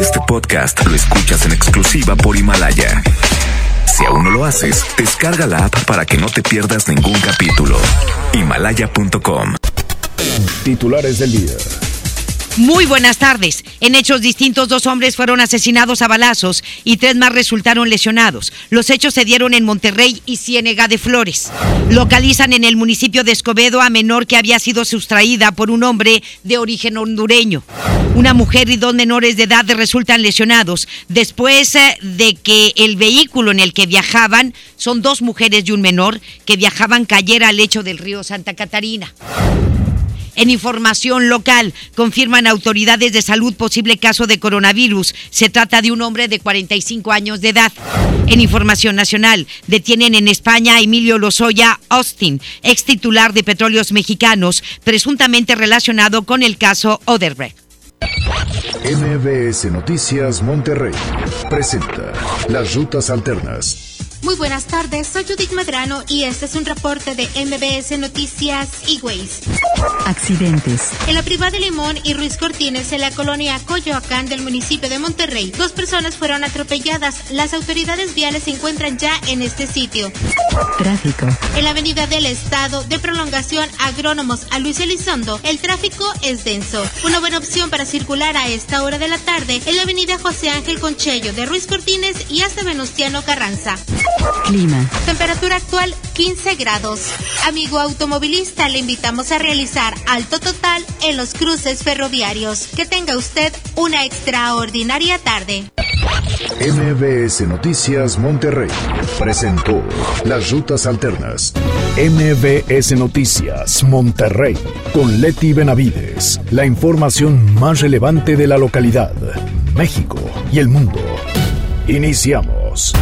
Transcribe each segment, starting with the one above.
Este podcast lo escuchas en exclusiva por Himalaya. Si aún no lo haces, descarga la app para que no te pierdas ningún capítulo. Himalaya.com. Titulares del día. Muy buenas tardes. En hechos distintos, dos hombres fueron asesinados a balazos y tres más resultaron lesionados. Los hechos se dieron en Monterrey y Ciénega de Flores. Localizan en el municipio de Escobedo a menor que había sido sustraída por un hombre de origen hondureño. Una mujer y dos menores de edad resultan lesionados después eh, de que el vehículo en el que viajaban, son dos mujeres y un menor, que viajaban cayera al lecho del río Santa Catarina. En información local, confirman autoridades de salud posible caso de coronavirus. Se trata de un hombre de 45 años de edad. En información nacional, detienen en España a Emilio Lozoya Austin, ex titular de Petróleos Mexicanos, presuntamente relacionado con el caso Oderbrecht. MBS Noticias Monterrey presenta Las Rutas Alternas. Muy buenas tardes, soy Judith Medrano y este es un reporte de MBS Noticias E-Ways. Accidentes. En la privada de Limón y Ruiz Cortines, en la colonia Coyoacán del municipio de Monterrey, dos personas fueron atropelladas. Las autoridades viales se encuentran ya en este sitio. Tráfico. En la avenida del Estado de prolongación Agrónomos a Luis Elizondo, el tráfico es denso. Una buena opción para circular a esta hora de la tarde en la avenida José Ángel Conchello de Ruiz Cortines y hasta Venustiano Carranza. Clima. Temperatura actual 15 grados. Amigo automovilista, le invitamos a realizar alto total en los cruces ferroviarios. Que tenga usted una extraordinaria tarde. MBS Noticias Monterrey presentó Las Rutas Alternas. MBS Noticias Monterrey con Leti Benavides. La información más relevante de la localidad, México y el mundo. Iniciamos.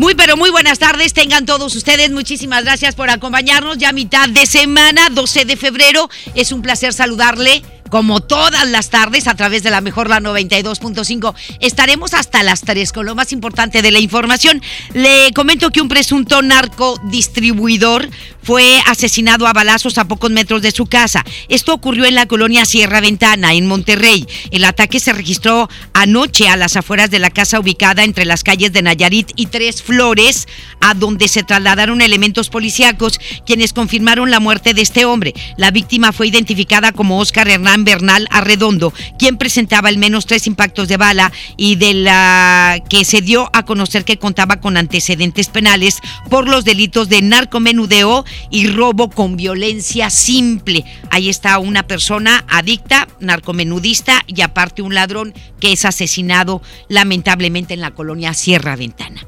Muy pero muy buenas tardes, tengan todos ustedes. Muchísimas gracias por acompañarnos. Ya mitad de semana, 12 de febrero. Es un placer saludarle como todas las tardes a través de la mejor la 92.5. Estaremos hasta las 3 con lo más importante de la información. Le comento que un presunto narcodistribuidor fue asesinado a balazos a pocos metros de su casa. Esto ocurrió en la colonia Sierra Ventana, en Monterrey. El ataque se registró anoche a las afueras de la casa ubicada entre las calles de Nayarit y Tres Flores, a donde se trasladaron elementos policíacos quienes confirmaron la muerte de este hombre. La víctima fue identificada como Oscar Hernán Bernal Arredondo, quien presentaba al menos tres impactos de bala y de la que se dio a conocer que contaba con antecedentes penales por los delitos de narcomenudeo y robo con violencia simple. Ahí está una persona adicta, narcomenudista y aparte un ladrón que es asesinado lamentablemente en la colonia Sierra Ventana.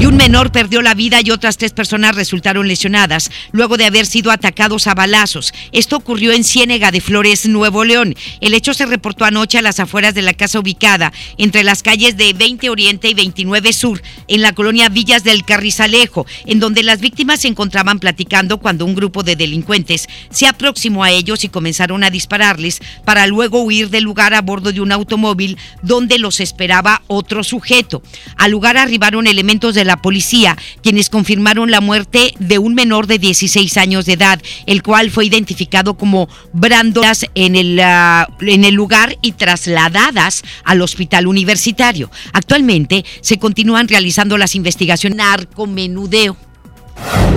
Y un menor perdió la vida y otras tres personas resultaron lesionadas luego de haber sido atacados a balazos. Esto ocurrió en Ciénega de Flores, Nuevo León. El hecho se reportó anoche a las afueras de la casa ubicada entre las calles de 20 Oriente y 29 Sur, en la colonia Villas del Carrizalejo, en donde las víctimas se encontraban platicando cuando un grupo de delincuentes se aproximó a ellos y comenzaron a dispararles para luego huir del lugar a bordo de un automóvil donde los esperaba otro sujeto. Al lugar arribaron elementos de la policía, quienes confirmaron la muerte de un menor de 16 años de edad, el cual fue identificado como Brandolas en el, en el lugar y trasladadas al hospital universitario. Actualmente se continúan realizando las investigaciones narcomenudeo.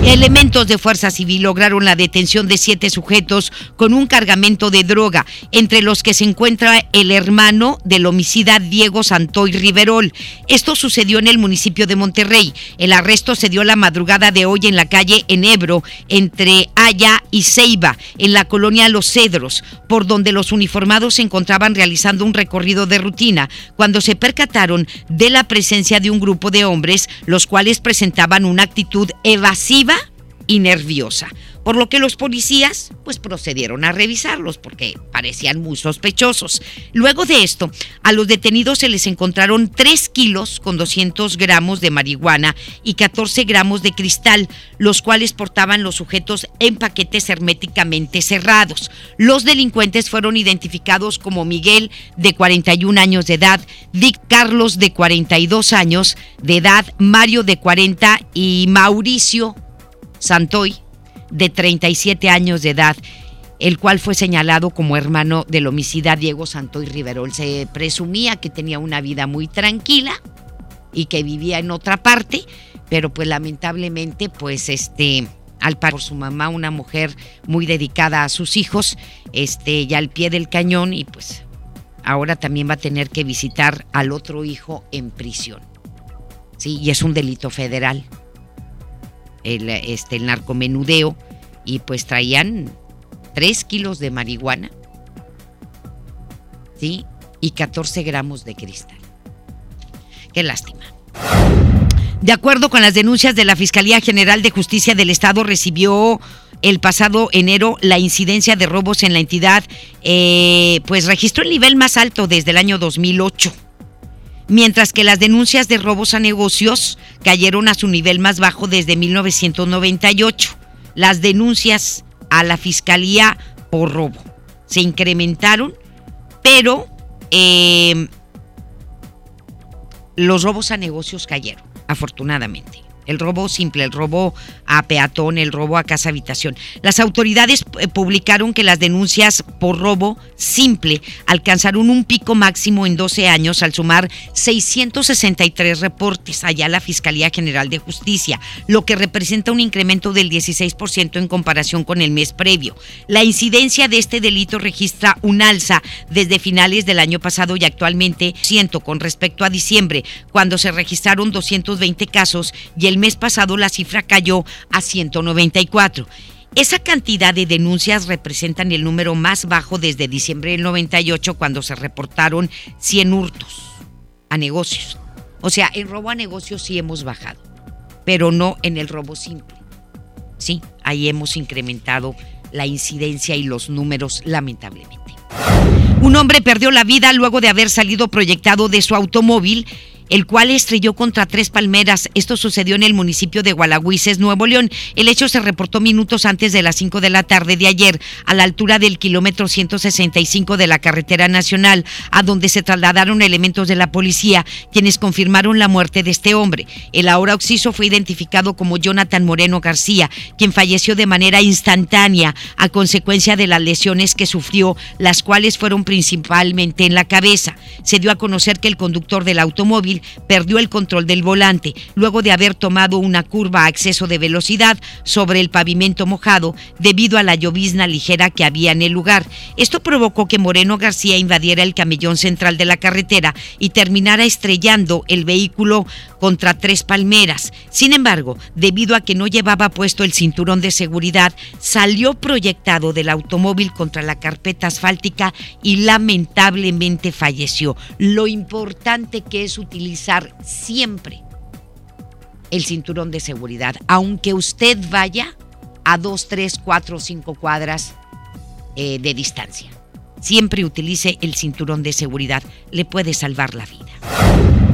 Elementos de Fuerza Civil lograron la detención de siete sujetos con un cargamento de droga, entre los que se encuentra el hermano del homicida Diego Santoy Riverol. Esto sucedió en el municipio de Monterrey. El arresto se dio la madrugada de hoy en la calle Enebro, entre Haya y Ceiba, en la colonia Los Cedros, por donde los uniformados se encontraban realizando un recorrido de rutina, cuando se percataron de la presencia de un grupo de hombres, los cuales presentaban una actitud evasiva y nerviosa, por lo que los policías pues procedieron a revisarlos porque parecían muy sospechosos. Luego de esto, a los detenidos se les encontraron 3 kilos con 200 gramos de marihuana y 14 gramos de cristal, los cuales portaban los sujetos en paquetes herméticamente cerrados. Los delincuentes fueron identificados como Miguel, de 41 años de edad, Dick Carlos, de 42 años de edad, Mario, de 40 y Mauricio Santoy, de 37 años de edad. el cual fue señalado como hermano del homicida Diego Santoy Riverol. Se presumía que tenía una vida muy tranquila y que vivía en otra parte, pero pues lamentablemente pues este al par por su mamá, una mujer muy dedicada a sus hijos, este ya al pie del cañón y pues ahora también va a tener que visitar al otro hijo en prisión. Sí, y es un delito federal. El, este, el narcomenudeo y pues traían 3 kilos de marihuana, ¿sí? Y 14 gramos de cristal. Qué lástima. De acuerdo con las denuncias de la Fiscalía General de Justicia del Estado, recibió el pasado enero la incidencia de robos en la entidad, eh, pues registró el nivel más alto desde el año 2008. Mientras que las denuncias de robos a negocios cayeron a su nivel más bajo desde 1998. Las denuncias a la Fiscalía por robo se incrementaron, pero eh, los robos a negocios cayeron, afortunadamente. El robo simple, el robo a peatón, el robo a casa habitación. Las autoridades eh, publicaron que las denuncias por robo simple alcanzaron un pico máximo en 12 años al sumar 663 reportes allá a la Fiscalía General de Justicia, lo que representa un incremento del 16% en comparación con el mes previo. La incidencia de este delito registra un alza desde finales del año pasado y actualmente siento con respecto a diciembre, cuando se registraron 220 casos y el mes pasado la cifra cayó a 194. Esa cantidad de denuncias representan el número más bajo desde diciembre del 98 cuando se reportaron 100 hurtos a negocios. O sea, en robo a negocios sí hemos bajado, pero no en el robo simple. Sí, ahí hemos incrementado la incidencia y los números lamentablemente. Un hombre perdió la vida luego de haber salido proyectado de su automóvil el cual estrelló contra tres palmeras. Esto sucedió en el municipio de Gualahuises, Nuevo León. El hecho se reportó minutos antes de las 5 de la tarde de ayer, a la altura del kilómetro 165 de la carretera nacional, a donde se trasladaron elementos de la policía, quienes confirmaron la muerte de este hombre. El ahora occiso fue identificado como Jonathan Moreno García, quien falleció de manera instantánea a consecuencia de las lesiones que sufrió, las cuales fueron principalmente en la cabeza. Se dio a conocer que el conductor del automóvil perdió el control del volante luego de haber tomado una curva a exceso de velocidad sobre el pavimento mojado debido a la llovizna ligera que había en el lugar. Esto provocó que Moreno García invadiera el camellón central de la carretera y terminara estrellando el vehículo contra tres palmeras. Sin embargo, debido a que no llevaba puesto el cinturón de seguridad, salió proyectado del automóvil contra la carpeta asfáltica y lamentablemente falleció. Lo importante que es utilizar siempre el cinturón de seguridad, aunque usted vaya a dos, tres, cuatro, cinco cuadras eh, de distancia. Siempre utilice el cinturón de seguridad, le puede salvar la vida.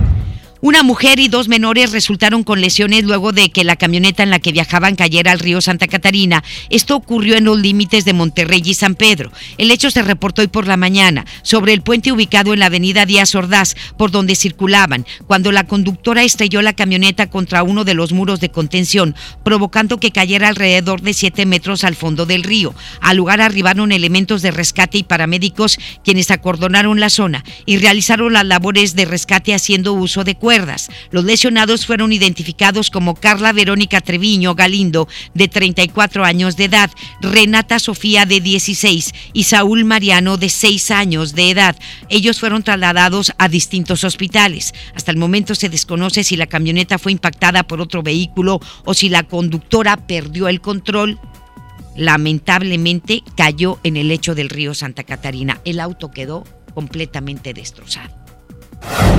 Una mujer y dos menores resultaron con lesiones luego de que la camioneta en la que viajaban cayera al río Santa Catarina. Esto ocurrió en los límites de Monterrey y San Pedro. El hecho se reportó hoy por la mañana sobre el puente ubicado en la avenida Díaz Ordaz, por donde circulaban, cuando la conductora estrelló la camioneta contra uno de los muros de contención, provocando que cayera alrededor de 7 metros al fondo del río. Al lugar arribaron elementos de rescate y paramédicos quienes acordonaron la zona y realizaron las labores de rescate haciendo uso de los lesionados fueron identificados como Carla Verónica Treviño Galindo, de 34 años de edad, Renata Sofía, de 16, y Saúl Mariano, de 6 años de edad. Ellos fueron trasladados a distintos hospitales. Hasta el momento se desconoce si la camioneta fue impactada por otro vehículo o si la conductora perdió el control lamentablemente cayó en el lecho del río Santa Catarina. El auto quedó completamente destrozado.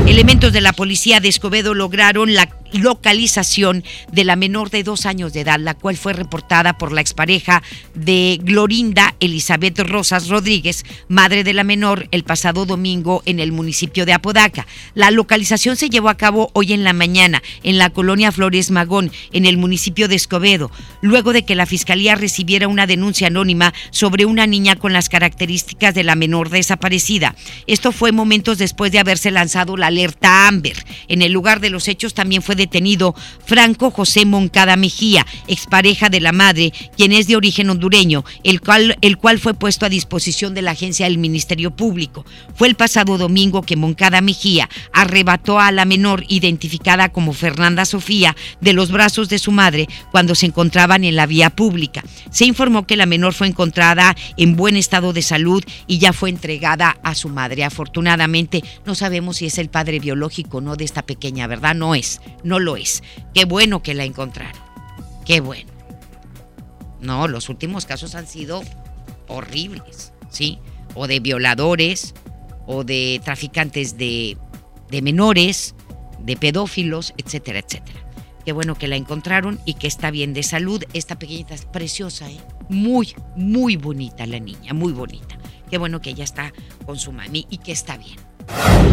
Elementos de la policía de Escobedo lograron la localización de la menor de dos años de edad, la cual fue reportada por la expareja de Glorinda Elizabeth Rosas Rodríguez, madre de la menor, el pasado domingo en el municipio de Apodaca. La localización se llevó a cabo hoy en la mañana en la colonia Flores Magón, en el municipio de Escobedo, luego de que la fiscalía recibiera una denuncia anónima sobre una niña con las características de la menor desaparecida. Esto fue momentos después de haberse lanzado la alerta Amber. En el lugar de los hechos también fue detenido Franco José Moncada Mejía, expareja de la madre, quien es de origen hondureño, el cual, el cual fue puesto a disposición de la agencia del Ministerio Público. Fue el pasado domingo que Moncada Mejía arrebató a la menor identificada como Fernanda Sofía de los brazos de su madre cuando se encontraban en la vía pública. Se informó que la menor fue encontrada en buen estado de salud y ya fue entregada a su madre. Afortunadamente no sabemos si es el padre biológico o no de esta pequeña, ¿verdad? No es, lo es. Qué bueno que la encontraron. Qué bueno. No, los últimos casos han sido horribles, ¿sí? O de violadores, o de traficantes de, de menores, de pedófilos, etcétera, etcétera. Qué bueno que la encontraron y que está bien de salud. Esta pequeñita es preciosa, ¿eh? Muy, muy bonita la niña, muy bonita. Qué bueno que ella está con su mami y que está bien.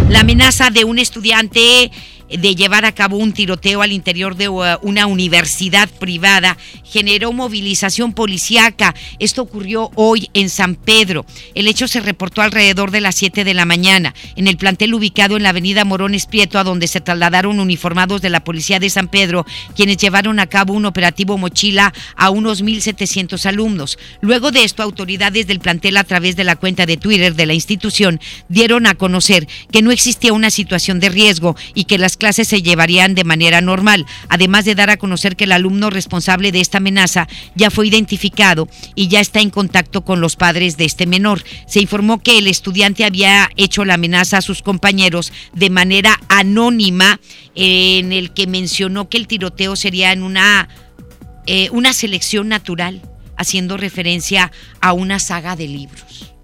La amenaza de un estudiante de llevar a cabo un tiroteo al interior de uh, una universidad privada generó movilización policíaca. Esto ocurrió hoy en San Pedro. El hecho se reportó alrededor de las 7 de la mañana en el plantel ubicado en la avenida Morones Prieto, a donde se trasladaron uniformados de la policía de San Pedro, quienes llevaron a cabo un operativo mochila a unos 1.700 alumnos. Luego de esto, autoridades del plantel a través de la cuenta de Twitter de la institución dieron a conocer que no existía una situación de riesgo y que las clases se llevarían de manera normal, además de dar a conocer que el alumno responsable de esta amenaza ya fue identificado y ya está en contacto con los padres de este menor. Se informó que el estudiante había hecho la amenaza a sus compañeros de manera anónima, en el que mencionó que el tiroteo sería en una, eh, una selección natural, haciendo referencia a una saga de libros.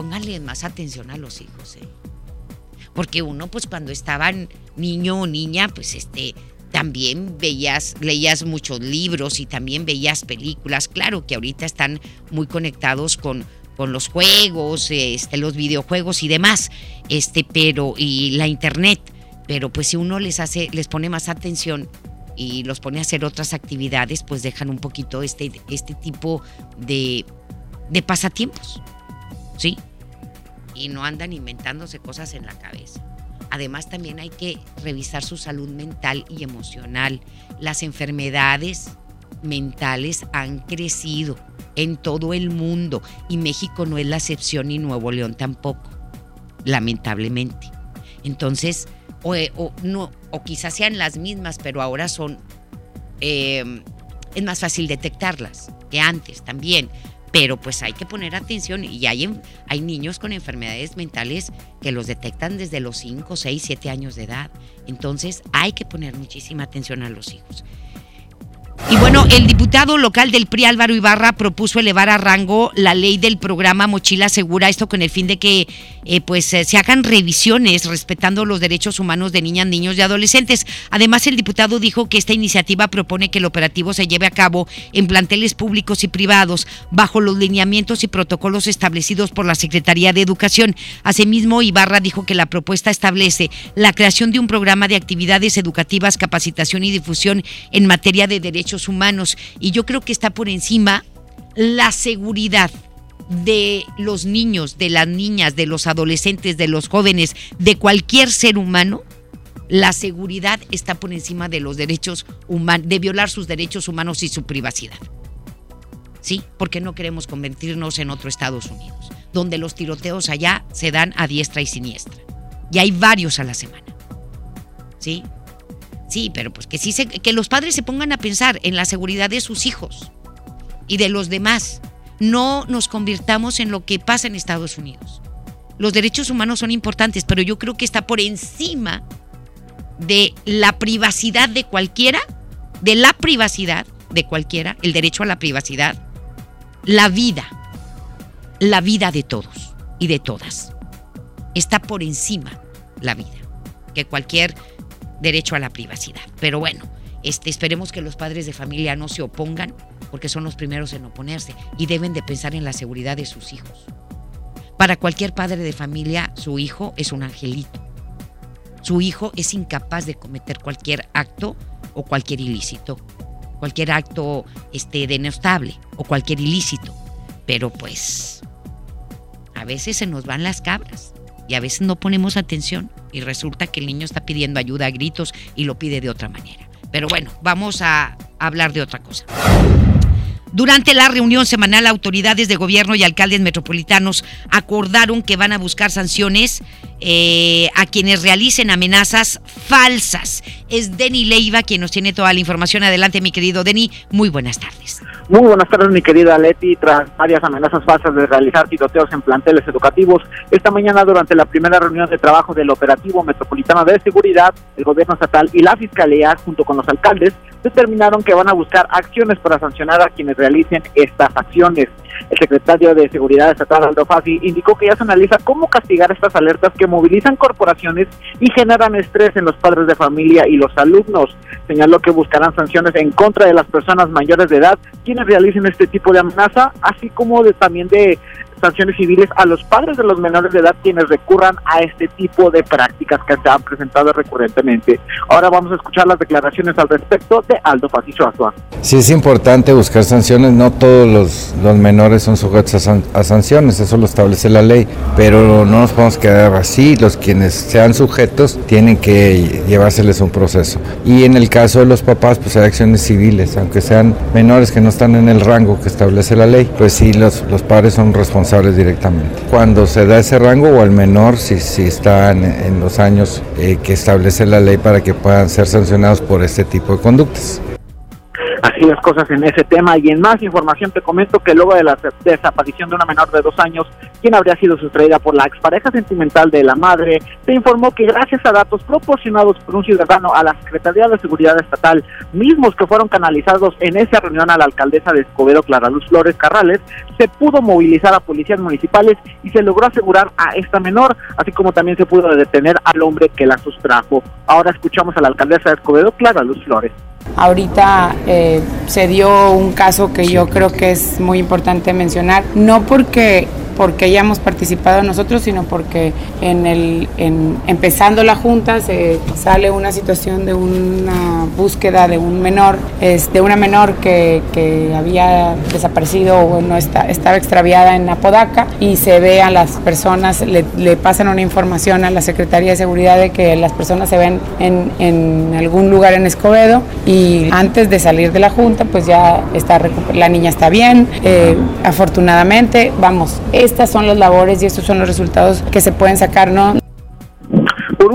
Pónganle más atención a los hijos, ¿eh? porque uno pues cuando estaba niño o niña pues este también veías, leías muchos libros y también veías películas. Claro que ahorita están muy conectados con, con los juegos, este, los videojuegos y demás, este, pero, y la internet. Pero pues si uno les hace, les pone más atención y los pone a hacer otras actividades, pues dejan un poquito este, este tipo de, de pasatiempos. ¿Sí? Y no andan inventándose cosas en la cabeza. Además también hay que revisar su salud mental y emocional. Las enfermedades mentales han crecido en todo el mundo y México no es la excepción y Nuevo León tampoco, lamentablemente. Entonces, o, no, o quizás sean las mismas, pero ahora son, eh, es más fácil detectarlas que antes también pero pues hay que poner atención y hay, hay niños con enfermedades mentales que los detectan desde los 5, 6, 7 años de edad. Entonces hay que poner muchísima atención a los hijos. Y bueno, el diputado local del PRI Álvaro Ibarra propuso elevar a rango la ley del programa Mochila Segura, esto con el fin de que eh, pues eh, se hagan revisiones respetando los derechos humanos de niñas, niños y adolescentes. Además, el diputado dijo que esta iniciativa propone que el operativo se lleve a cabo en planteles públicos y privados bajo los lineamientos y protocolos establecidos por la Secretaría de Educación. Asimismo, Ibarra dijo que la propuesta establece la creación de un programa de actividades educativas, capacitación y difusión en materia de derechos humanos y yo creo que está por encima la seguridad de los niños, de las niñas, de los adolescentes, de los jóvenes, de cualquier ser humano, la seguridad está por encima de los derechos humanos, de violar sus derechos humanos y su privacidad. ¿Sí? Porque no queremos convertirnos en otro Estados Unidos, donde los tiroteos allá se dan a diestra y siniestra. Y hay varios a la semana. ¿Sí? Sí, pero pues que sí se, que los padres se pongan a pensar en la seguridad de sus hijos y de los demás. No nos convirtamos en lo que pasa en Estados Unidos. Los derechos humanos son importantes, pero yo creo que está por encima de la privacidad de cualquiera, de la privacidad de cualquiera, el derecho a la privacidad, la vida, la vida de todos y de todas. Está por encima la vida que cualquier derecho a la privacidad. Pero bueno, este, esperemos que los padres de familia no se opongan, porque son los primeros en oponerse y deben de pensar en la seguridad de sus hijos. Para cualquier padre de familia, su hijo es un angelito. Su hijo es incapaz de cometer cualquier acto o cualquier ilícito, cualquier acto este, denostable o cualquier ilícito. Pero pues, a veces se nos van las cabras y a veces no ponemos atención y resulta que el niño está pidiendo ayuda a gritos y lo pide de otra manera. Pero bueno, vamos a hablar de otra cosa. Durante la reunión semanal, autoridades de gobierno y alcaldes metropolitanos acordaron que van a buscar sanciones eh, a quienes realicen amenazas falsas. Es Denny Leiva quien nos tiene toda la información. Adelante, mi querido Denny. Muy buenas tardes. Muy buenas tardes, mi querida Leti. Tras varias amenazas falsas de realizar tiroteos en planteles educativos, esta mañana durante la primera reunión de trabajo del Operativo Metropolitano de Seguridad, el gobierno estatal y la Fiscalía, junto con los alcaldes, determinaron que van a buscar acciones para sancionar a quienes realicen estas acciones. El secretario de Seguridad Estatal, Aldo Fassi, indicó que ya se analiza cómo castigar estas alertas que movilizan corporaciones y generan estrés en los padres de familia y los alumnos. Señaló que buscarán sanciones en contra de las personas mayores de edad quienes realicen este tipo de amenaza, así como también de sanciones civiles a los padres de los menores de edad quienes recurran a este tipo de prácticas que se han presentado recurrentemente. Ahora vamos a escuchar las declaraciones al respecto de Aldo Pacicio Azua. Sí es importante buscar sanciones, no todos los, los menores son sujetos a, san, a, sanciones, eso lo establece la ley, pero no nos podemos quedar así, los quienes sean sujetos tienen que llevárseles un proceso. Y en el caso de los papás, pues hay acciones civiles, aunque sean menores que no están en el rango que establece la ley, pues sí, los, los padres son responsables directamente. Cuando se da ese rango o al menor, si, si están en los años eh, que establece la ley para que puedan ser sancionados por este tipo de conductas así las cosas en ese tema. Y en más información te comento que luego de la desaparición de una menor de dos años, quien habría sido sustraída por la expareja sentimental de la madre, se informó que gracias a datos proporcionados por un ciudadano a la Secretaría de Seguridad Estatal, mismos que fueron canalizados en esa reunión a la alcaldesa de Escobedo, Clara Luz Flores Carrales, se pudo movilizar a policías municipales y se logró asegurar a esta menor, así como también se pudo detener al hombre que la sustrajo. Ahora escuchamos a la alcaldesa de Escobedo, Clara Luz Flores. Ahorita eh, se dio un caso que yo creo que es muy importante mencionar, no porque porque hayamos participado nosotros, sino porque en el, en, empezando la junta se sale una situación de una búsqueda de un menor, es de una menor que, que había desaparecido o no está, estaba extraviada en Apodaca y se ve a las personas, le, le, pasan una información a la Secretaría de Seguridad de que las personas se ven en, en algún lugar en Escobedo y antes de salir de la junta pues ya está la niña está bien, eh, afortunadamente, vamos, estas son las labores y estos son los resultados que se pueden sacar, ¿no?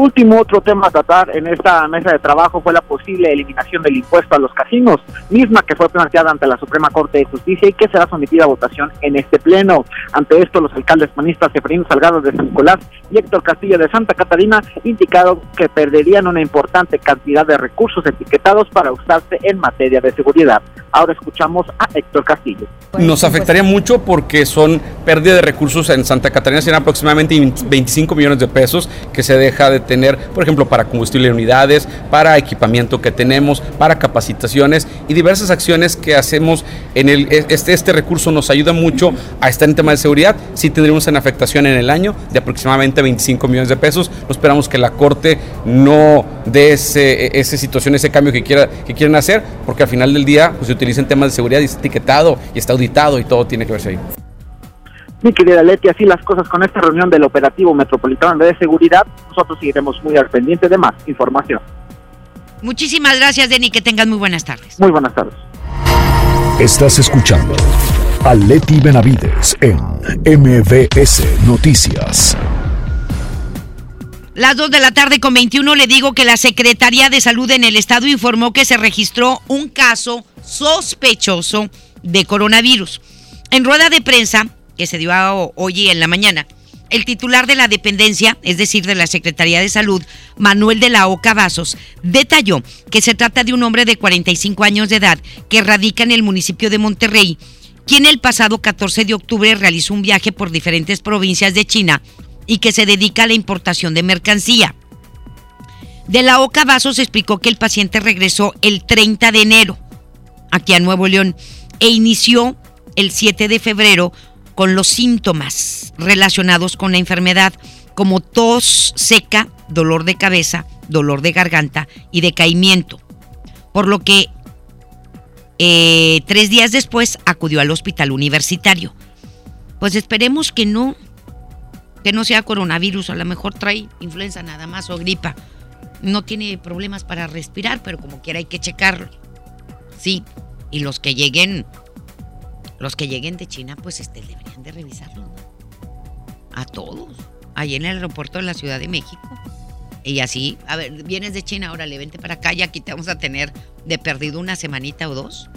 Último, otro tema a tratar en esta mesa de trabajo fue la posible eliminación del impuesto a los casinos, misma que fue planteada ante la Suprema Corte de Justicia y que será sometida a votación en este pleno. Ante esto, los alcaldes panistas Efraín Salgado de San Nicolás y Héctor Castillo de Santa Catarina indicaron que perderían una importante cantidad de recursos etiquetados para usarse en materia de seguridad. Ahora escuchamos a Héctor Castillo. Nos afectaría mucho porque son pérdida de recursos en Santa Catarina, serán aproximadamente 25 millones de pesos que se deja de tener, por ejemplo, para combustible de unidades, para equipamiento que tenemos, para capacitaciones y diversas acciones que hacemos en el este este recurso nos ayuda mucho a estar en tema de seguridad. Si tendremos una afectación en el año de aproximadamente 25 millones de pesos. No esperamos que la corte no dé ese, esa situación, ese cambio que quiera que quieren hacer, porque al final del día pues, se utilizan temas de seguridad y está etiquetado y está auditado y todo tiene que verse ahí. Mi querida Leti, así las cosas con esta reunión del Operativo Metropolitano de Seguridad. Nosotros seguiremos muy al pendiente de más información. Muchísimas gracias, Denny. Que tengan muy buenas tardes. Muy buenas tardes. Estás escuchando a Leti Benavides en MBS Noticias. Las 2 de la tarde con 21 le digo que la Secretaría de Salud en el estado informó que se registró un caso sospechoso de coronavirus. En rueda de prensa, que se dio hoy en la mañana, el titular de la dependencia, es decir, de la Secretaría de Salud, Manuel de la Oca Vasos, detalló que se trata de un hombre de 45 años de edad que radica en el municipio de Monterrey, quien el pasado 14 de octubre realizó un viaje por diferentes provincias de China y que se dedica a la importación de mercancía. De la Oca Vasos explicó que el paciente regresó el 30 de enero aquí a Nuevo León e inició el 7 de febrero con los síntomas relacionados con la enfermedad como tos seca, dolor de cabeza, dolor de garganta y decaimiento. Por lo que eh, tres días después acudió al hospital universitario. Pues esperemos que no que no sea coronavirus, a lo mejor trae influenza nada más o gripa. No tiene problemas para respirar, pero como quiera hay que checarlo. Sí, y los que lleguen, los que lleguen de China, pues este, deberían de revisarlo. A todos. Ahí en el aeropuerto de la Ciudad de México. Y así, a ver, vienes de China, ahora le vente para acá y aquí te vamos a tener de perdido una semanita o dos.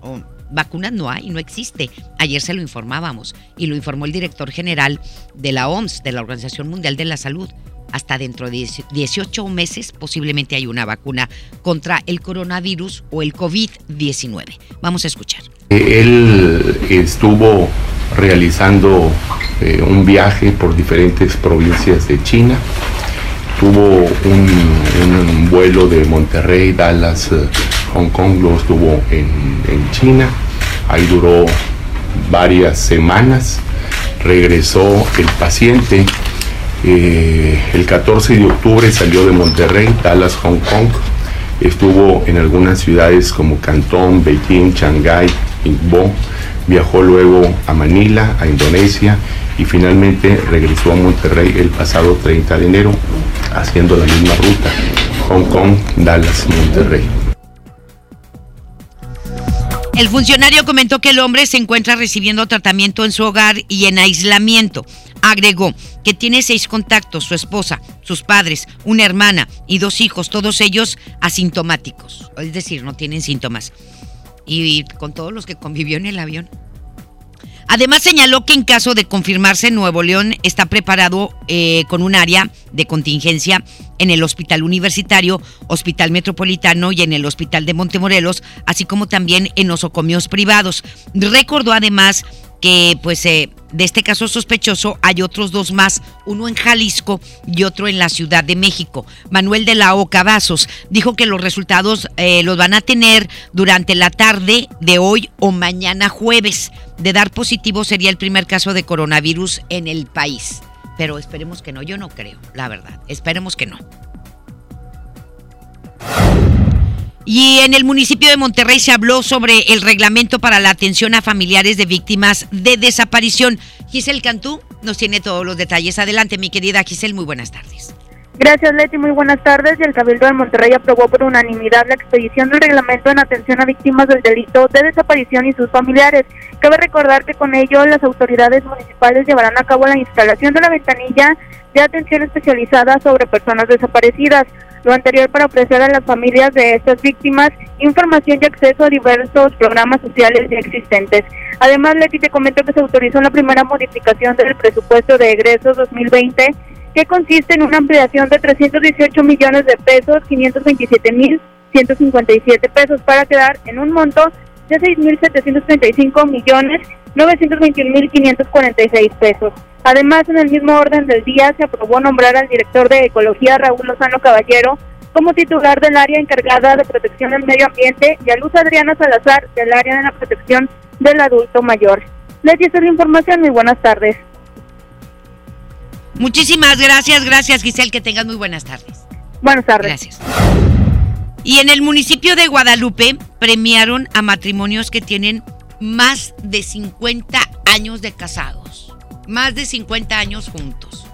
O vacunas no hay, no existe. Ayer se lo informábamos y lo informó el director general de la OMS, de la Organización Mundial de la Salud. Hasta dentro de 18 meses posiblemente hay una vacuna contra el coronavirus o el COVID-19. Vamos a escuchar. Él estuvo realizando eh, un viaje por diferentes provincias de China. Tuvo un, un vuelo de Monterrey, Dallas, eh, Hong Kong, lo estuvo en, en China. Ahí duró varias semanas. Regresó el paciente. eh, el 14 de octubre salió de Monterrey, Dallas, Hong Kong. Estuvo en algunas ciudades como Cantón, Beijing, Shanghái, Ningbo. Viajó luego a Manila, a Indonesia y finalmente regresó a Monterrey el pasado 30 de enero haciendo la misma ruta. Hong Kong, Dallas, Monterrey. El funcionario comentó que el hombre se encuentra recibiendo tratamiento en su hogar y en aislamiento. Agregó que tiene seis contactos, su esposa, sus padres, una hermana y dos hijos, todos ellos asintomáticos, es decir, no tienen síntomas. Y con todos los que convivió en el avión. Además señaló que en caso de confirmarse Nuevo León está preparado eh, con un área de contingencia en el Hospital Universitario, Hospital Metropolitano y en el Hospital de Montemorelos, así como también en nosocomios privados. Recordó además que pues eh, de este caso sospechoso hay otros dos más, uno en Jalisco y otro en la Ciudad de México. Manuel de la Oca Vasos dijo que los resultados eh, los van a tener durante la tarde de hoy o mañana jueves. De dar positivo sería el primer caso de coronavirus en el país. Pero esperemos que no, yo no creo, la verdad. Esperemos que no. Y en el municipio de Monterrey se habló sobre el reglamento para la atención a familiares de víctimas de desaparición. Giselle Cantú nos tiene todos los detalles. Adelante, mi querida Giselle, muy buenas tardes. Gracias, Leti. Muy buenas tardes. El Cabildo de Monterrey aprobó por unanimidad la expedición del reglamento en atención a víctimas del delito de desaparición y sus familiares. Cabe recordar que con ello las autoridades municipales llevarán a cabo la instalación de la ventanilla de atención especializada sobre personas desaparecidas. Lo anterior para ofrecer a las familias de estas víctimas información y acceso a diversos programas sociales ya existentes. Además, Leti, te comento que se autorizó la primera modificación del presupuesto de egresos 2020 que consiste en una ampliación de 318 millones de pesos, 527 mil 157 pesos para quedar en un monto de 6.735 millones 921 mil 546 pesos. Además, en el mismo orden del día se aprobó nombrar al director de Ecología Raúl Lozano Caballero como titular del área encargada de protección del medio ambiente y a Luz Adriana Salazar del área de la protección del adulto mayor. Les esa es la información, muy buenas tardes. Muchísimas gracias, gracias Giselle, que tengas muy buenas tardes. Buenas tardes. Gracias. Y en el municipio de Guadalupe premiaron a matrimonios que tienen más de 50 años de casados. Más de 50 años juntos.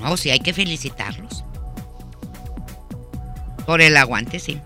No, sí, hay que felicitarlos. Por el aguante, sí.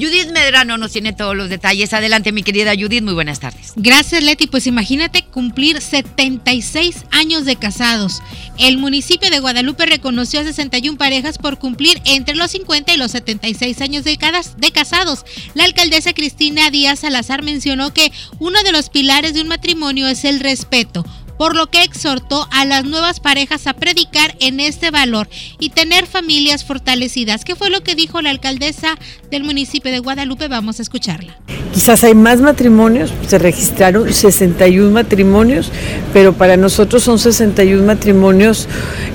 Judith Medrano nos tiene todos los detalles. Adelante, mi querida Judith, muy buenas tardes. Gracias, Leti. Pues imagínate cumplir 76 años de casados. El municipio de Guadalupe reconoció a 61 parejas por cumplir entre los 50 y los 76 años de, de casados. La alcaldesa Cristina Díaz Salazar mencionó que uno de los pilares de un matrimonio es el respeto por lo que exhortó a las nuevas parejas a predicar en este valor y tener familias fortalecidas. ¿Qué fue lo que dijo la alcaldesa del municipio de Guadalupe? Vamos a escucharla. Quizás hay más matrimonios, se registraron 61 matrimonios, pero para nosotros son 61 matrimonios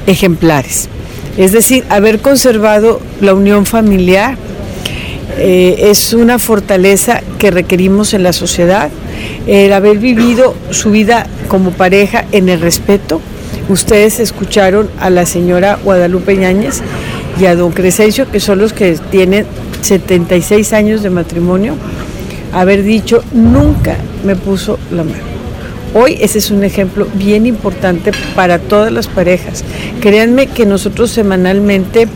ejemplares. Es decir, haber conservado la unión familiar eh, es una fortaleza que requerimos en la sociedad, el haber vivido su vida como pareja en el respeto. Ustedes escucharon a la señora Guadalupe Ñáñez y a don Crescencio, que son los que tienen 76 años de matrimonio, haber dicho, nunca me puso la mano. Hoy ese es un ejemplo bien importante para todas las parejas. Créanme que nosotros semanalmente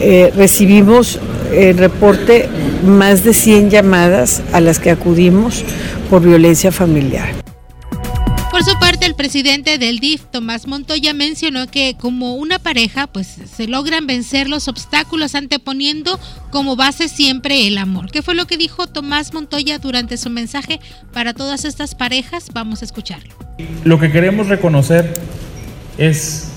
eh, recibimos el reporte más de 100 llamadas a las que acudimos por violencia familiar. Por su parte, el presidente del DIF, Tomás Montoya, mencionó que como una pareja, pues se logran vencer los obstáculos anteponiendo como base siempre el amor. ¿Qué fue lo que dijo Tomás Montoya durante su mensaje para todas estas parejas? Vamos a escucharlo. Lo que queremos reconocer es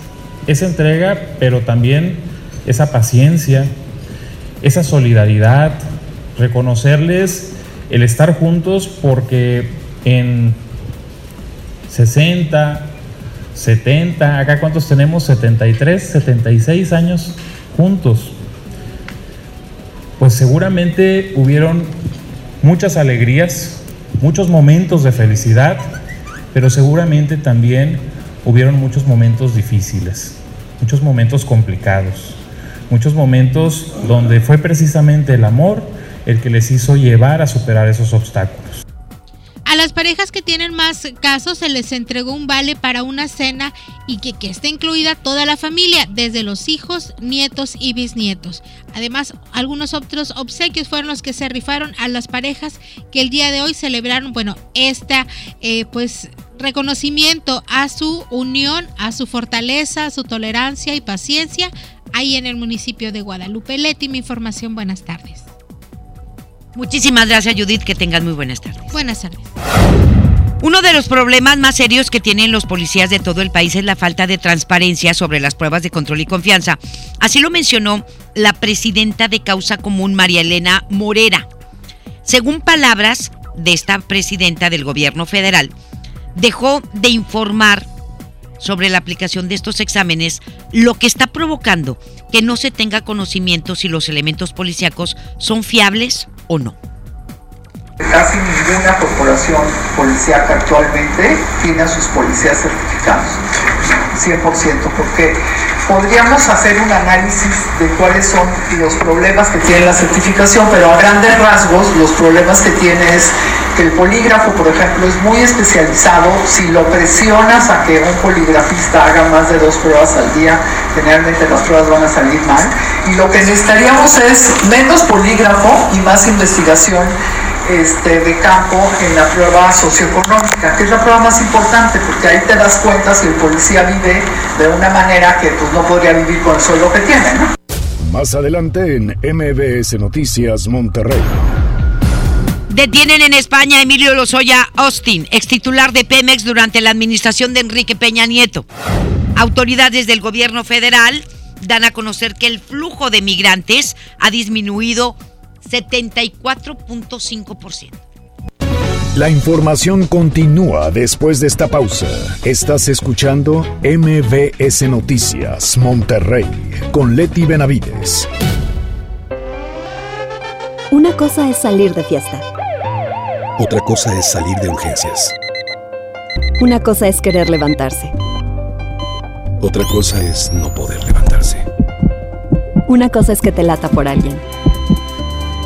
esa entrega, pero también esa paciencia, esa solidaridad, reconocerles el estar juntos porque en 60, 70, acá cuántos tenemos, 73, 76 años juntos. Pues seguramente hubieron muchas alegrías, muchos momentos de felicidad, pero seguramente también hubieron muchos momentos difíciles, muchos momentos complicados, muchos momentos donde fue precisamente el amor el que les hizo llevar a superar esos obstáculos. A las parejas que tienen más casos se les entregó un vale para una cena y que, esté incluida toda la familia, desde los hijos, nietos y bisnietos. Además, algunos otros obsequios fueron los que se rifaron a las parejas que el día de hoy celebraron, bueno, esta eh, pues reconocimiento a su unión, a su fortaleza, a su tolerancia y paciencia ahí en el municipio de Guadalupe. Leti, mi información, buenas tardes. Muchísimas gracias, Judith. Que tengas muy buenas tardes. Buenas tardes. Uno de los problemas más serios que tienen los policías de todo el país es la falta de transparencia sobre las pruebas de control y confianza. Así lo mencionó la presidenta de Causa Común, María Elena Morera. Según palabras de esta presidenta del gobierno federal, dejó de informar sobre la aplicación de estos exámenes, lo que está provocando que no se tenga conocimiento si los elementos policíacos son fiables o no. Casi ninguna corporación policíaca actualmente tiene a sus policías certificados, 100%, porque podríamos hacer un análisis de cuáles son los problemas que tiene la certificación, pero a grandes rasgos los problemas que tiene es que el polígrafo, por ejemplo, es muy especializado. Si lo presionas a que un poligrafista haga más de dos pruebas al día, generalmente las pruebas van a salir mal. Y lo que necesitaríamos es menos polígrafo y más investigación este, de campo en la prueba socioeconómica, que es la prueba más importante, porque ahí te das cuenta si el policía vive de una manera que pues no podría vivir con el sueldo que tiene, ¿no? Más adelante en MBS Noticias Monterrey. Detienen en España a Emilio Lozoya Austin, ex titular de Pemex durante la administración de Enrique Peña Nieto. Autoridades del gobierno federal dan a conocer que el flujo de migrantes ha disminuido 74.5%. La información continúa después de esta pausa. Estás escuchando MBS Noticias Monterrey con Leti Benavides. Una cosa es salir de fiesta. Otra cosa es salir de urgencias. Una cosa es querer levantarse. Otra cosa es no poder levantarse. Una cosa es que te lata por alguien.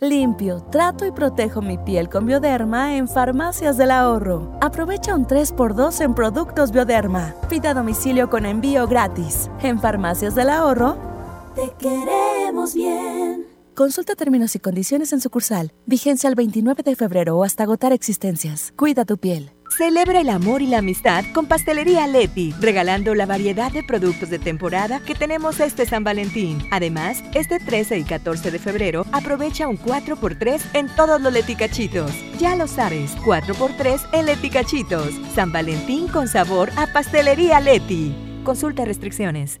Limpio, trato y protejo mi piel con Bioderma en Farmacias del Ahorro. Aprovecha un 3x2 en productos Bioderma. Pida a domicilio con envío gratis. En Farmacias del Ahorro, te queremos bien. Consulta términos y condiciones en sucursal. Vigencia el 29 de febrero o hasta agotar existencias. Cuida tu piel. Celebra el amor y la amistad con Pastelería Leti, regalando la variedad de productos de temporada que tenemos este San Valentín. Además, este 13 y 14 de febrero aprovecha un 4x3 en todos los leticachitos. Ya lo sabes, 4x3 en leticachitos. San Valentín con sabor a Pastelería Leti. Consulta restricciones.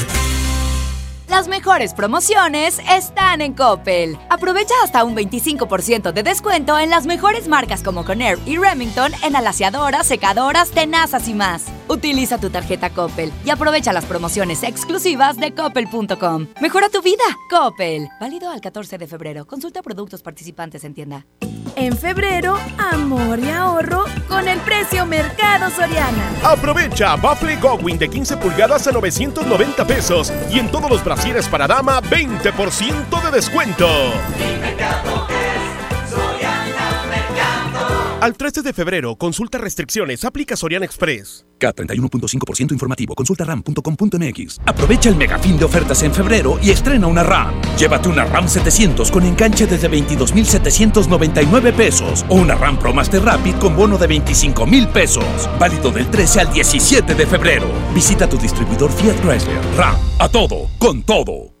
Las mejores promociones están en Coppel. Aprovecha hasta un 25% de descuento en las mejores marcas como Conair y Remington en alaciadoras, secadoras, tenazas y más. Utiliza tu tarjeta Coppel y aprovecha las promociones exclusivas de coppel.com. Mejora tu vida, Coppel. Válido al 14 de febrero. Consulta productos participantes en tienda. En febrero, amor y ahorro con el precio Mercado Soriana. Aprovecha Buffalo Gowin de 15 pulgadas a 990 pesos y en todos los brasieres para dama 20% de descuento. Al 13 de febrero, consulta restricciones, aplica Soriana Express. K31.5% informativo. Consulta ram.com.mx. Aprovecha el megafín de ofertas en febrero y estrena una RAM. Llévate una RAM 700 con enganche desde 22,799 pesos o una RAM Pro Master Rapid con bono de 25 mil pesos. Válido del 13 al 17 de febrero. Visita tu distribuidor Fiat Chrysler. RAM. A todo. Con todo.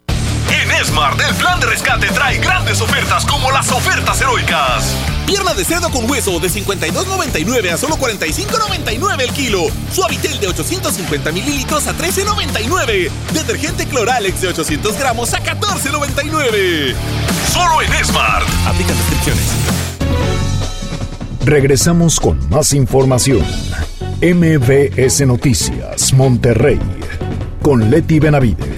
Smart, el plan de rescate trae grandes ofertas como las ofertas heroicas. Pierna de cerdo con hueso de 52.99 a solo 45.99 el kilo. Suavitel de 850 mililitros a 13.99. Detergente Cloralex de 800 gramos a 14.99. Solo en Smart. Aplica restricciones. Regresamos con más información. MBS Noticias, Monterrey. Con Leti Benavides.